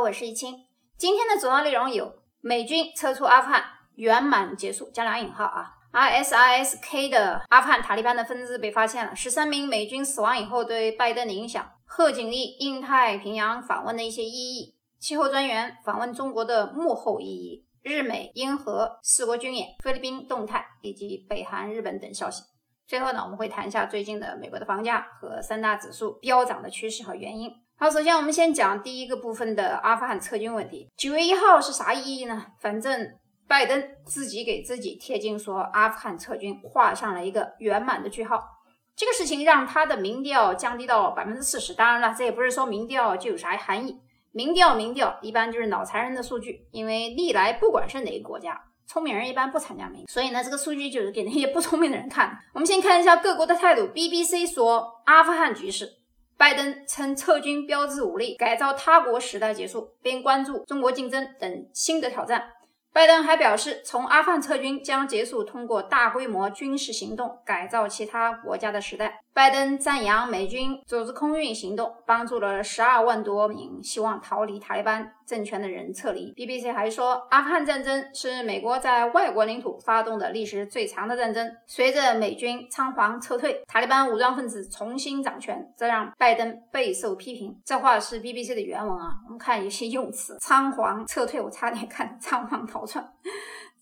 我是易清。今天的主要内容有：美军撤出阿富汗圆满结束（加两引号啊）。ISIS-K 的阿富汗塔利班的分支被发现了。十三名美军死亡以后对拜登的影响。贺锦丽印太平洋访问的一些意义。气候专员访问中国的幕后意义。日美英荷四国军演。菲律宾动态以及北韩、日本等消息。最后呢，我们会谈一下最近的美国的房价和三大指数飙涨的趋势和原因。好，首先我们先讲第一个部分的阿富汗撤军问题。九月一号是啥意义呢？反正拜登自己给自己贴金说，阿富汗撤军画上了一个圆满的句号。这个事情让他的民调降低到百分之四十。当然了，这也不是说民调就有啥含义。民调，民调一般就是脑残人的数据，因为历来不管是哪个国家，聪明人一般不参加民，所以呢，这个数据就是给那些不聪明的人看。我们先看一下各国的态度。BBC 说，阿富汗局势。拜登称撤军标志武力改造他国时代结束，并关注中国竞争等新的挑战。拜登还表示，从阿富汗撤军将结束通过大规模军事行动改造其他国家的时代。拜登赞扬美军组织空运行动，帮助了十二万多名希望逃离塔利班政权的人撤离。BBC 还说，阿富汗战争是美国在外国领土发动的历史最长的战争。随着美军仓皇撤退，塔利班武装分子重新掌权，这让拜登备受批评。这话是 BBC 的原文啊。我们看有些用词：仓皇撤退，我差点看仓皇逃窜。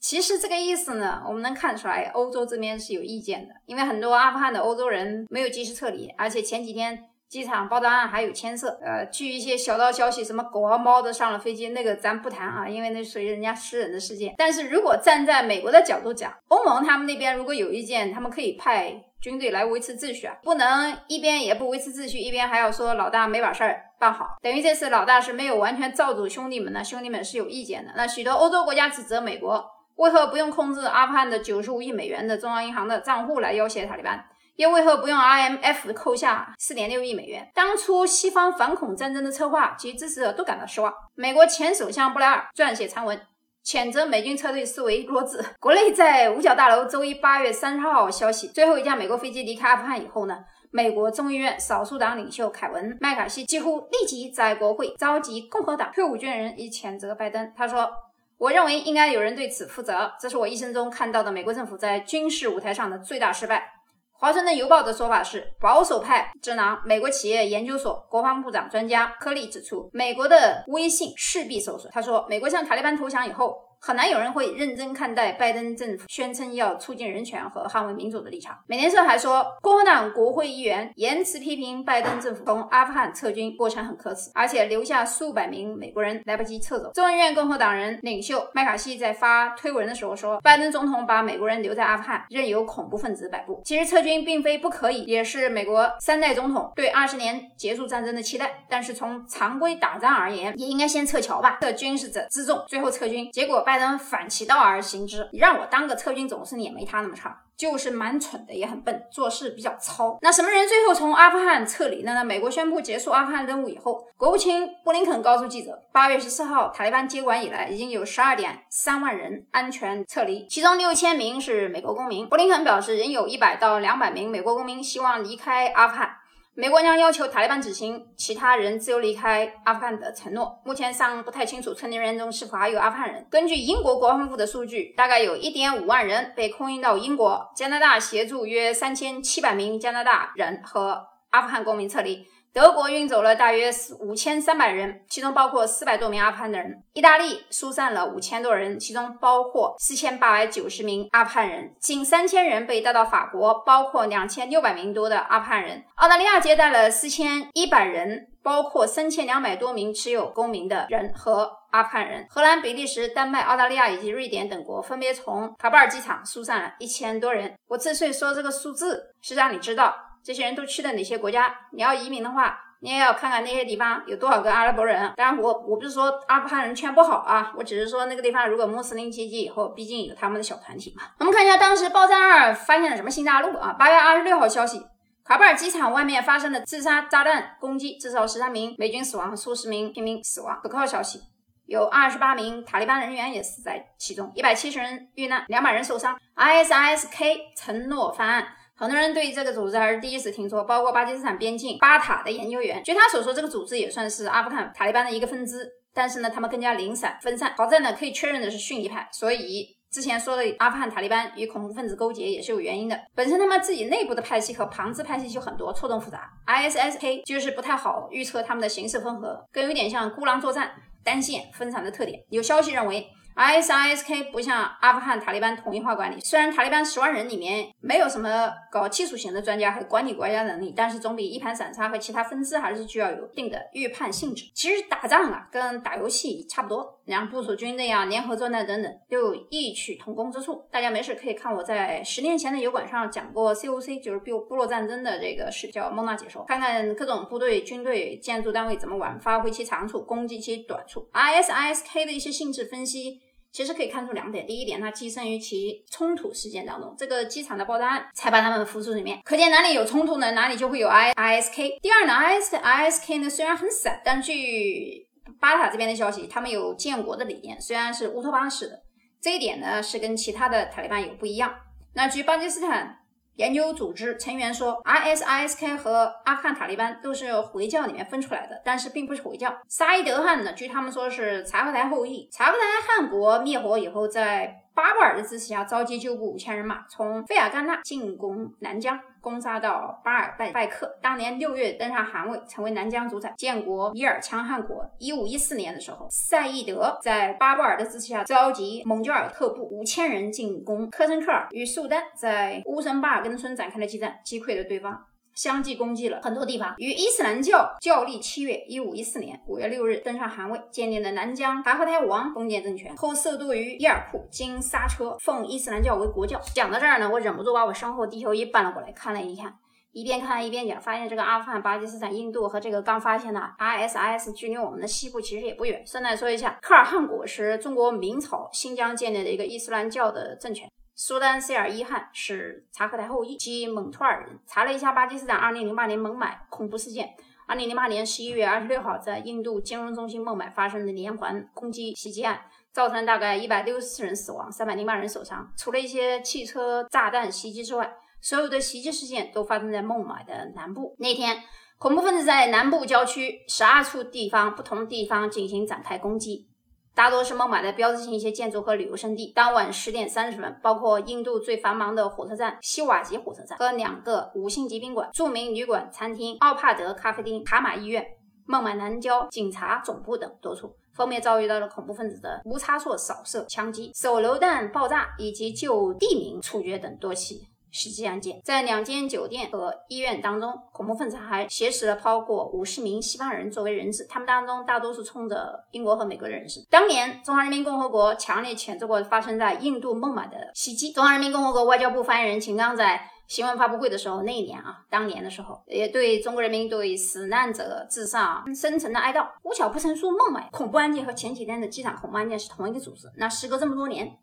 其实这个意思呢，我们能看出来，欧洲这边是有意见的，因为很多阿富汗的欧洲人没有及时撤离，而且前几天机场爆炸案还有牵涉。呃，据一些小道消息，什么狗啊猫的上了飞机，那个咱不谈啊，因为那属于人家私人的事件。但是如果站在美国的角度讲，欧盟他们那边如果有意见，他们可以派军队来维持秩序啊，不能一边也不维持秩序，一边还要说老大没把事儿办好，等于这次老大是没有完全罩住兄弟们呢，兄弟们是有意见的。那许多欧洲国家指责美国。为何不用控制阿富汗的九十五亿美元的中央银行的账户来要挟塔利班？又为何不用 IMF 扣下四点六亿美元？当初西方反恐战争的策划，及支持者都感到失望。美国前首相布莱尔撰写长文，谴责美军撤退视为弱智。国内在五角大楼周一八月三十号消息，最后一架美国飞机离开阿富汗以后呢？美国众议院少数党领袖凯文·麦卡锡几乎立即在国会召集共和党退伍军人以谴责拜登。他说。我认为应该有人对此负责，这是我一生中看到的美国政府在军事舞台上的最大失败。华盛顿邮报的说法是，保守派智囊美国企业研究所国防部长专家柯利指出，美国的威信势必受损。他说，美国向塔利班投降以后。很难有人会认真看待拜登政府宣称要促进人权和捍卫民主的立场。美联社还说，共和党国会议员言辞批评拜登政府从阿富汗撤军过程很可耻，而且留下数百名美国人来不及撤走。众议院共和党人领袖麦卡锡在发推文的时候说，拜登总统把美国人留在阿富汗，任由恐怖分子摆布。其实撤军并非不可以，也是美国三代总统对二十年结束战争的期待。但是从常规打仗而言，也应该先撤侨吧，撤军是者之重，最后撤军。结果。拜登反其道而行之，你让我当个撤军总司令也没他那么差，就是蛮蠢的，也很笨，做事比较糙。那什么人最后从阿富汗撤离了呢？美国宣布结束阿富汗任务以后，国务卿布林肯告诉记者，八月十四号塔利班接管以来，已经有十二点三万人安全撤离，其中六千名是美国公民。布林肯表示，仍有一百到两百名美国公民希望离开阿富汗。美国将要求塔利班执行其他人自由离开阿富汗的承诺。目前尚不太清楚成年人员中是否还有阿富汗人。根据英国国防部的数据，大概有一点五万人被空运到英国、加拿大，协助约三千七百名加拿大人和阿富汗公民撤离。德国运走了大约五千三百人，其中包括四百多名阿富汗的人。意大利疏散了五千多人，其中包括四千八百九十名阿富汗人。近三千人被带到法国，包括两千六百名多的阿富汗人。澳大利亚接待了四千一百人，包括三千两百多名持有公民的人和阿富汗人。荷兰、比利时、丹麦、澳大利亚以及瑞典等国分别从卡布尔机场疏散了一千多人。我之所以说这个数字，是让你知道。这些人都去了哪些国家？你要移民的话，你也要看看那些地方有多少个阿拉伯人。当然，我我不是说阿富汗人全不好啊，我只是说那个地方如果穆斯林袭击以后，毕竟有他们的小团体嘛。我们看一下当时爆炸二发现了什么新大陆啊？八月二十六号消息，卡布尔机场外面发生了自杀炸弹攻击，至少十三名美军死亡，数十名平民死亡。可靠消息，有二十八名塔利班人员也死在其中，一百七十人遇难，两百人受伤。ISIS-K 承诺翻案。很多人对于这个组织还是第一次听说，包括巴基斯坦边境巴塔的研究员。据他所说，这个组织也算是阿富汗塔利班的一个分支。但是呢，他们更加零散分散。好在呢，可以确认的是逊尼派，所以之前说的阿富汗塔利班与恐怖分子勾结也是有原因的。本身他们自己内部的派系和旁支派系就很多，错综复杂。ISSK 就是不太好预测他们的形势风格，更有点像孤狼作战、单线分散的特点。有消息认为。ISISK 不像阿富汗塔利班统一化管理，虽然塔利班十万人里面没有什么搞技术型的专家和管理国家能力，但是总比一盘散沙和其他分支还是具要有一定的预判性质。其实打仗啊，跟打游戏差不多，然后部署军队啊、联合作战等等，都有异曲同工之处。大家没事可以看我在十年前的油管上讲过 COC，就是部部落战争的这个视叫蒙娜解说，看看各种部队、军队、建筑单位怎么玩，发挥其长处，攻击其短处。ISISK 的一些性质分析。其实可以看出两点，第一点，它寄生于其冲突事件当中，这个机场的爆炸案才把他们浮出水面，可见哪里有冲突呢，哪里就会有 I I S K。第二呢，I S I S K 呢虽然很散，但据巴塔这边的消息，他们有建国的理念，虽然是乌托邦式的，这一点呢是跟其他的塔利班有不一样。那据巴基斯坦。研究组织成员说，ISISK 和阿富汗塔利班都是回教里面分出来的，但是并不是回教。沙伊德汗呢，据他们说是察合台后裔。察合台汗国灭火以后，在巴布尔的支持下，召集旧部五千人马，从费尔干纳进攻南疆，攻杀到巴尔拜拜克。当年六月登上汗位，成为南疆主宰，建国伊尔羌汗国。一五一四年的时候，赛义德在巴布尔的支持下，召集蒙焦尔特部五千人进攻科申克尔，与苏丹在乌什巴尔根村展开了激战，击溃了对方。相继攻击了很多地方，与伊斯兰教教历七月一五一四年五月六日登上汗位，建立了南疆察合台王封建政权，后色渡于伊尔库，经刹车，奉伊斯兰教为国教。讲到这儿呢，我忍不住把我身后地球仪搬了过来，看了一看，一边看一边讲，发现这个阿富汗、巴基斯坦、印度和这个刚发现的 ISIS 距离我们的西部其实也不远。顺带说一下，科尔汗国是中国明朝新疆建立的一个伊斯兰教的政权。苏丹塞尔伊汗是察克台后裔，即蒙托尔人。查了一下巴基斯坦2008年孟买恐怖事件，2008年11月26号在印度金融中心孟买发生的连环攻击袭击案，造成大概164人死亡，308人受伤。除了一些汽车炸弹袭击之外，所有的袭击事件都发生在孟买的南部。那天，恐怖分子在南部郊区12处地方不同地方进行展开攻击。大多是孟买的标志性一些建筑和旅游胜地。当晚十点三十分，包括印度最繁忙的火车站西瓦吉火车站和两个五星级宾馆、著名旅馆、餐厅、奥帕德咖啡厅、卡马医院、孟买南郊警察总部等多处，分别遭遇到了恐怖分子的无差错扫射、枪击、手榴弹爆炸以及就地名处决等多起。袭击案件在两间酒店和医院当中，恐怖分子还挟持了超过五十名西方人作为人质，他们当中大多数冲着英国和美国的人士。当年，中华人民共和国强烈谴责过发生在印度孟买的袭击。中华人民共和国外交部发言人秦刚在新闻发布会的时候，那一年啊，当年的时候，也对中国人民对死难者致上深沉的哀悼。无巧不成书，孟买恐怖案件和前几天的机场恐怖案件是同一个组织。那时隔这么多年。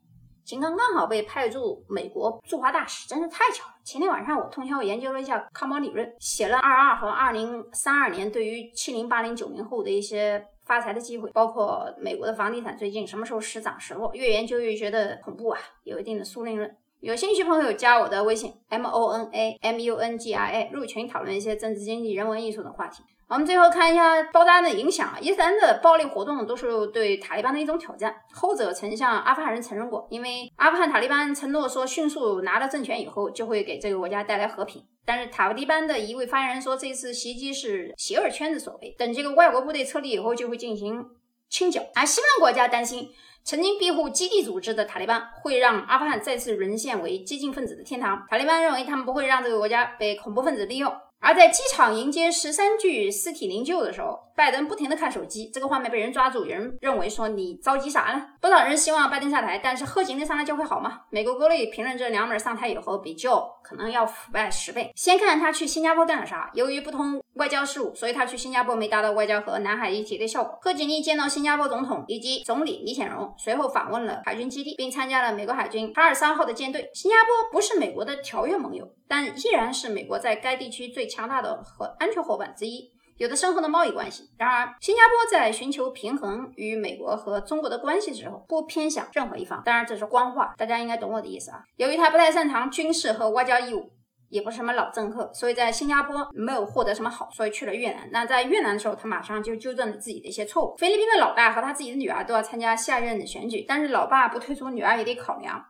秦刚刚好被派驻美国驻华大使，真是太巧了。前天晚上我通宵研究了一下康保理论，写了二二和二零三二年对于七零八零九零后的一些发财的机会，包括美国的房地产最近什么时候时涨时落，越研究越觉得恐怖啊，有一定的宿命论。有兴趣朋友加我的微信 m o n a m u n g i a 入群讨论一些政治经济、人文艺术等话题。我们最后看一下爆炸案的影响。伊斯兰的暴力活动都是对塔利班的一种挑战。后者曾向阿富汗人承认过，因为阿富汗塔利班承诺说，迅速拿到政权以后就会给这个国家带来和平。但是塔利班的一位发言人说，这次袭击是邪恶圈子所为，等这个外国部队撤离以后就会进行清剿。而西方国家担心，曾经庇护基地组织的塔利班会让阿富汗再次沦陷为激进分子的天堂。塔利班认为，他们不会让这个国家被恐怖分子利用。而在机场迎接十三具尸体灵柩的时候，拜登不停地看手机，这个画面被人抓住。有人认为说你着急啥呢？不少人希望拜登下台，但是贺锦丽上台就会好吗？美国国内评论这两本上台以后，比较可能要腐败十倍。先看他去新加坡干了啥？由于不通外交事务，所以他去新加坡没达到外交和南海一体的效果。贺锦丽见到新加坡总统以及总理李显荣，随后访问了海军基地，并参加了美国海军查尔三号的舰队。新加坡不是美国的条约盟友，但依然是美国在该地区最强大的和。安全伙伴之一，有着深厚的贸易关系。然而，新加坡在寻求平衡与美国和中国的关系时候，不偏向任何一方。当然，这是官话，大家应该懂我的意思啊。由于他不太擅长军事和外交义务。也不是什么老政客，所以在新加坡没有获得什么好，所以去了越南。那在越南的时候，他马上就纠正了自己的一些错误。菲律宾的老大和他自己的女儿都要参加下任的选举，但是老爸不退出，女儿也得考量。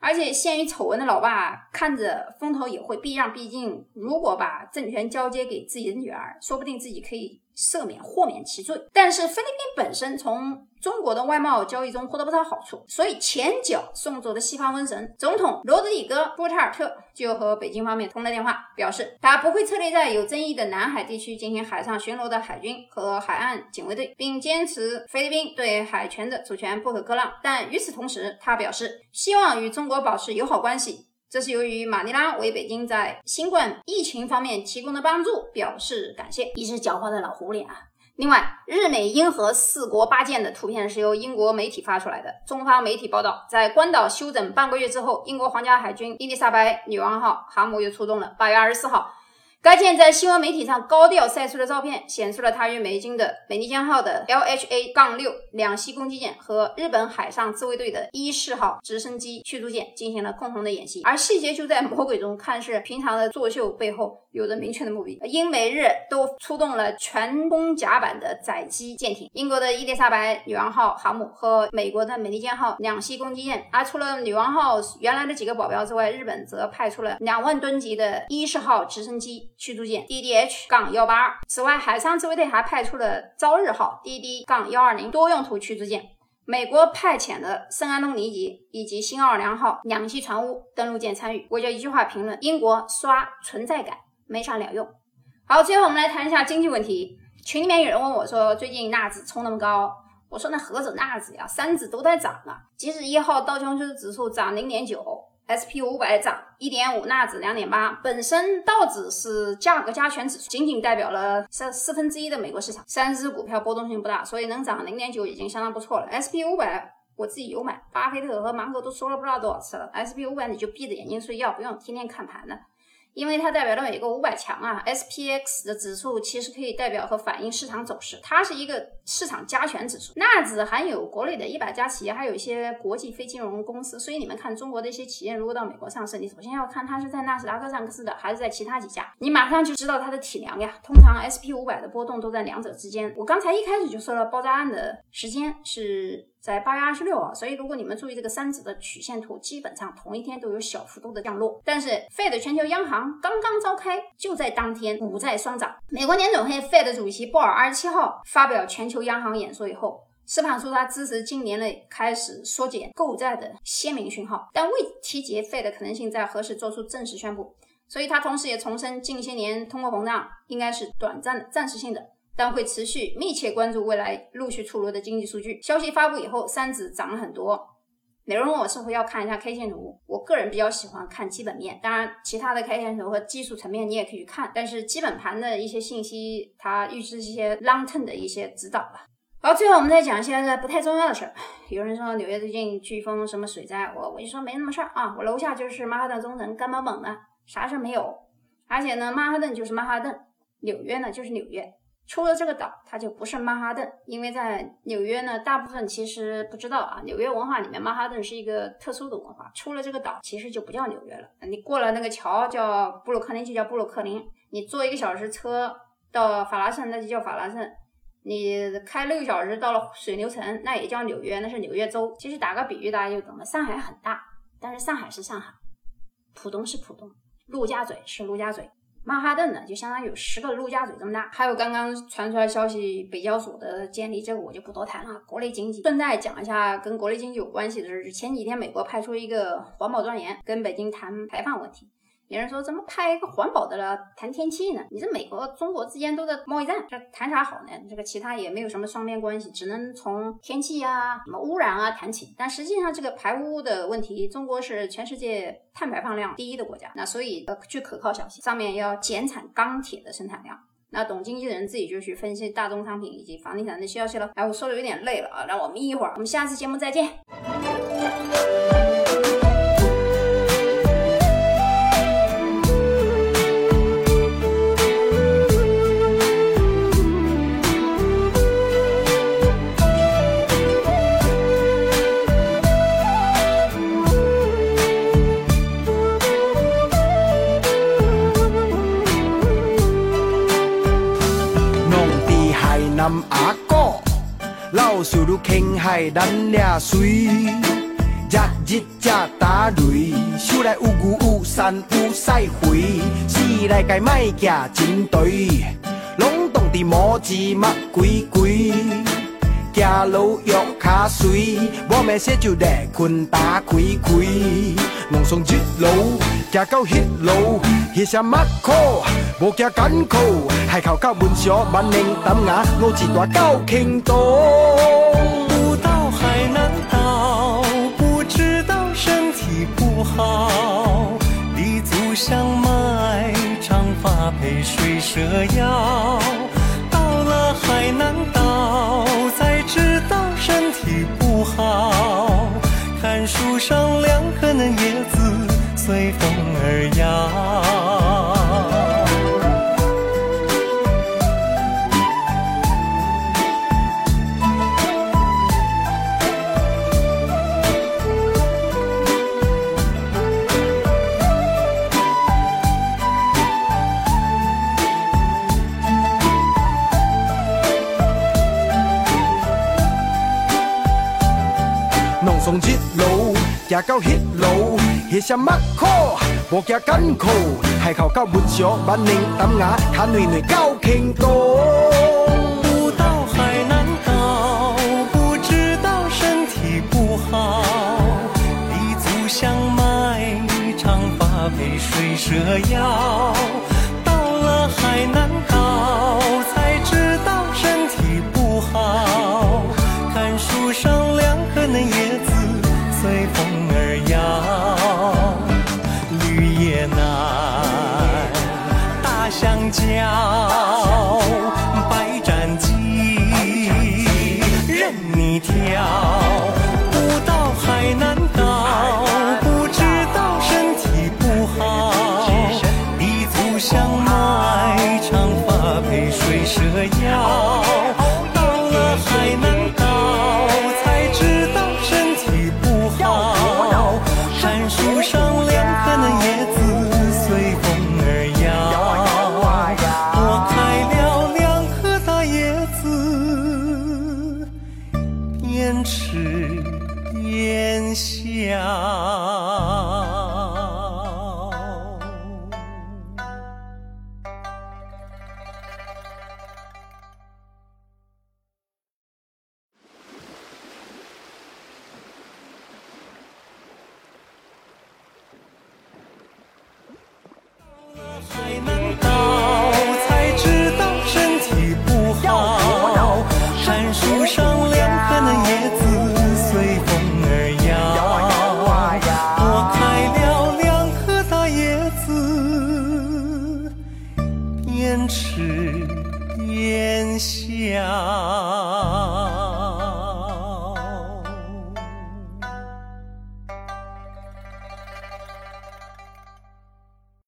而且陷于丑闻的老爸看着风头也会避让，毕竟如果把政权交接给自己的女儿，说不定自己可以赦免豁免其罪。但是菲律宾本身从中国的外贸交易中获得不少好处，所以前脚送走的西方瘟神总统罗德里戈·波特尔特就和北京方面通了电话，表示他不会撤离在有争议的南海地区进行海上巡逻的海军和海岸警卫队，并坚持菲律宾对海权的主权不可割让。但与此同时，他表示希望与中国保持友好关系，这是由于马尼拉为北京在新冠疫情方面提供的帮助表示感谢。一只狡猾的老狐狸啊！另外，日美英荷四国八舰的图片是由英国媒体发出来的。中方媒体报道，在关岛休整半个月之后，英国皇家海军伊丽莎白女王号航母又出动了。八月二十四号。该舰在新闻媒体上高调晒出的照片，显示了它与美军的美利坚号的 LHA- 杠六两栖攻击舰和日本海上自卫队的伊势号直升机驱逐舰进行了共同的演习。而细节就在魔鬼中看似平常的作秀背后，有着明确的目的。英美日都出动了全攻甲板的载机舰艇，英国的伊丽莎白女王号航母和美国的美利坚号两栖攻击舰。而除了女王号原来的几个保镖之外，日本则派出了两万吨级的伊势号直升机。驱逐舰 DDH- 杠幺八二。此外，海上自卫队还派出了朝日号 DD- 杠幺二零多用途驱逐舰。美国派遣的圣安东尼级以及新奥尔良号两栖船坞登陆舰参与。我就一句话评论：英国刷存在感没啥鸟用。好，最后我们来谈一下经济问题。群里面有人问我说，最近纳指冲那么高，我说那何止纳指呀，三指都在涨啊。即使一号道琼斯指数涨零点九。S P 五百涨一点五，纳指两点八。本身道指是价格加权指数，仅仅代表了三四分之一的美国市场，三只股票波动性不大，所以能涨零点九已经相当不错了。S P 五百我自己有买，巴菲特和芒格都说了不知道多少次了。S P 五百你就闭着眼睛睡觉，不用天天看盘的。因为它代表了美国五百强啊，S P X 的指数其实可以代表和反映市场走势，它是一个市场加权指数。纳指含有国内的一百家企业，还有一些国际非金融公司。所以你们看中国的一些企业如果到美国上市，你首先要看它是在纳斯达克上市的，还是在其他几家，你马上就知道它的体量呀。通常 S P 五百的波动都在两者之间。我刚才一开始就说了，爆炸案的时间是。在八月二十六啊，所以如果你们注意这个三指的曲线图，基本上同一天都有小幅度的降落。但是 Fed 全球央行刚刚召开，就在当天股债双涨。美国年总会 Fed 主席鲍尔二十七号发表全球央行演说以后，释放出他支持今年内开始缩减购债的鲜明讯号，但未提及 Fed 可能性在何时做出正式宣布。所以他同时也重申，近些年通货膨胀应该是短暂的、暂时性的。但会持续密切关注未来陆续出炉的经济数据。消息发布以后，三指涨了很多。有人问我是否要看一下 K 线图，我个人比较喜欢看基本面，当然其他的 K 线图和技术层面你也可以去看。但是基本盘的一些信息，它预知一些 long term 的一些指导吧。好，最后我们再讲一些不太重要的事儿。有人说纽约最近飓风什么水灾，我我就说没那么事儿啊。我楼下就是曼哈顿中城，干巴猛的，啥事儿没有。而且呢，曼哈顿就是曼哈顿，纽约呢就是纽约。出了这个岛，它就不是曼哈顿，因为在纽约呢，大部分其实不知道啊。纽约文化里面，曼哈顿是一个特殊的文化。出了这个岛，其实就不叫纽约了。你过了那个桥叫布鲁克林，就叫布鲁克林。你坐一个小时车到法拉盛，那就叫法拉盛。你开六个小时到了水牛城，那也叫纽约，那是纽约州。其实打个比喻，大家就懂了。上海很大，但是上海是上海，浦东是浦东，陆家嘴是陆家嘴。曼哈顿呢，就相当于有十个陆家嘴这么大。还有刚刚传出来消息，北交所的监理，这个我就不多谈了。国内经济，顺带讲一下跟国内经济有关系的事，前几天美国派出一个环保专员跟北京谈排放问题。有人说怎么派一个环保的了谈天气呢？你这美国、中国之间都在贸易战，这谈啥好呢？这个其他也没有什么双边关系，只能从天气啊、什么污染啊谈起。但实际上这个排污的问题，中国是全世界碳排放量第一的国家，那所以呃，据可靠消息，上面要减产钢铁的生产量。那懂经济的人自己就去分析大宗商品以及房地产的消息了。哎，我说的有点累了啊，让我眯一会儿，我们下次节目再见。南阿哥，老树愈轻海咱俩水。日日食打雷，手内有牛有山有赛肥，四来该卖假真对，拢当伫毛子目规规，行路约卡水，我咩说就来困打开开，弄上一路，行到一路，迄声目苦，无惊艰苦，海口到文昌万年淡雅，我一大到轻东。不到海南岛，不知道身体不好。立足香麦，长发配水蛇腰。行到迄路，迄声目苦，无惊艰苦，海口到文昌，万年淡雅，看软软到轻东。不到海南岛，不知道身体不好。立足香麦，长发配水蛇腰。到了海南